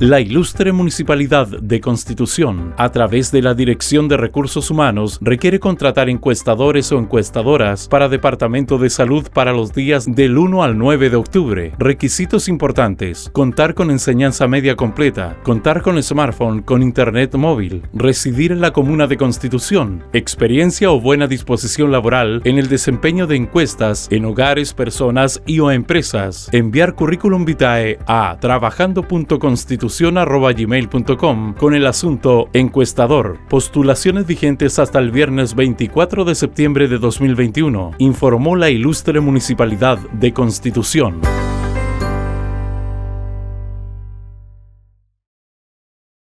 La ilustre Municipalidad de Constitución, a través de la Dirección de Recursos Humanos, requiere contratar encuestadores o encuestadoras para Departamento de Salud para los días del 1 al 9 de octubre. Requisitos importantes: contar con enseñanza media completa, contar con smartphone con internet móvil, residir en la comuna de Constitución, experiencia o buena disposición laboral en el desempeño de encuestas en hogares, personas y o empresas. Enviar currículum vitae a trabajando.constitución con el asunto encuestador. Postulaciones vigentes hasta el viernes 24 de septiembre de 2021, informó la ilustre Municipalidad de Constitución.